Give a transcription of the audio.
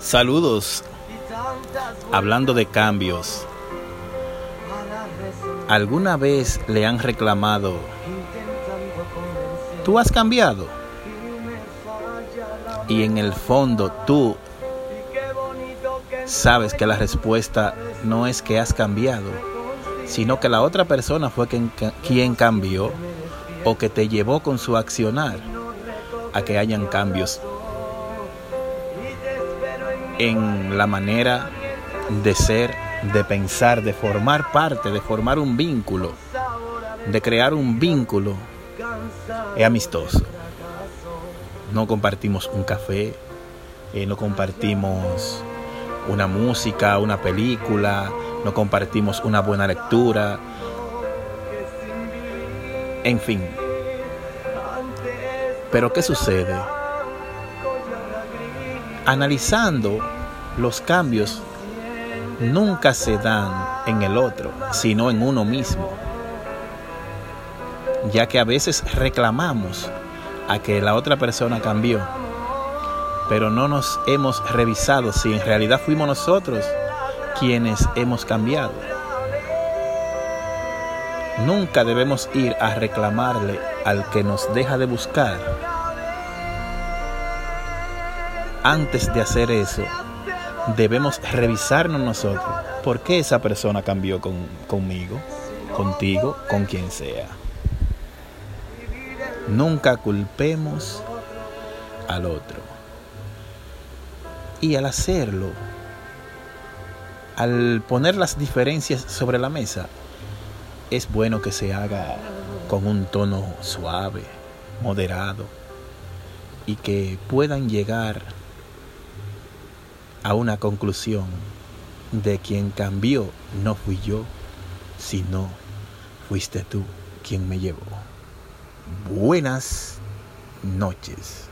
Saludos. Hablando de cambios. ¿Alguna vez le han reclamado, tú has cambiado? Y en el fondo tú sabes que la respuesta no es que has cambiado, sino que la otra persona fue quien, cambió o que te llevó con su accionar a que hayan cambios en la manera de ser, de pensar, de formar parte, de formar un vínculo, de crear un vínculo, es amistoso. No compartimos un café, eh, no compartimos una música, una película, no compartimos una buena lectura, en fin. Pero ¿qué sucede? Analizando los cambios nunca se dan en el otro, sino en uno mismo. Ya que a veces reclamamos a que la otra persona cambió, pero no nos hemos revisado si en realidad fuimos nosotros quienes hemos cambiado. Nunca debemos ir a reclamarle al que nos deja de buscar. Antes de hacer eso, debemos revisarnos nosotros. ¿Por qué esa persona cambió con, conmigo, contigo, con quien sea? Nunca culpemos al otro. Y al hacerlo, al poner las diferencias sobre la mesa, es bueno que se haga con un tono suave, moderado, y que puedan llegar a una conclusión de quien cambió no fui yo, sino fuiste tú quien me llevó. Buenas noches.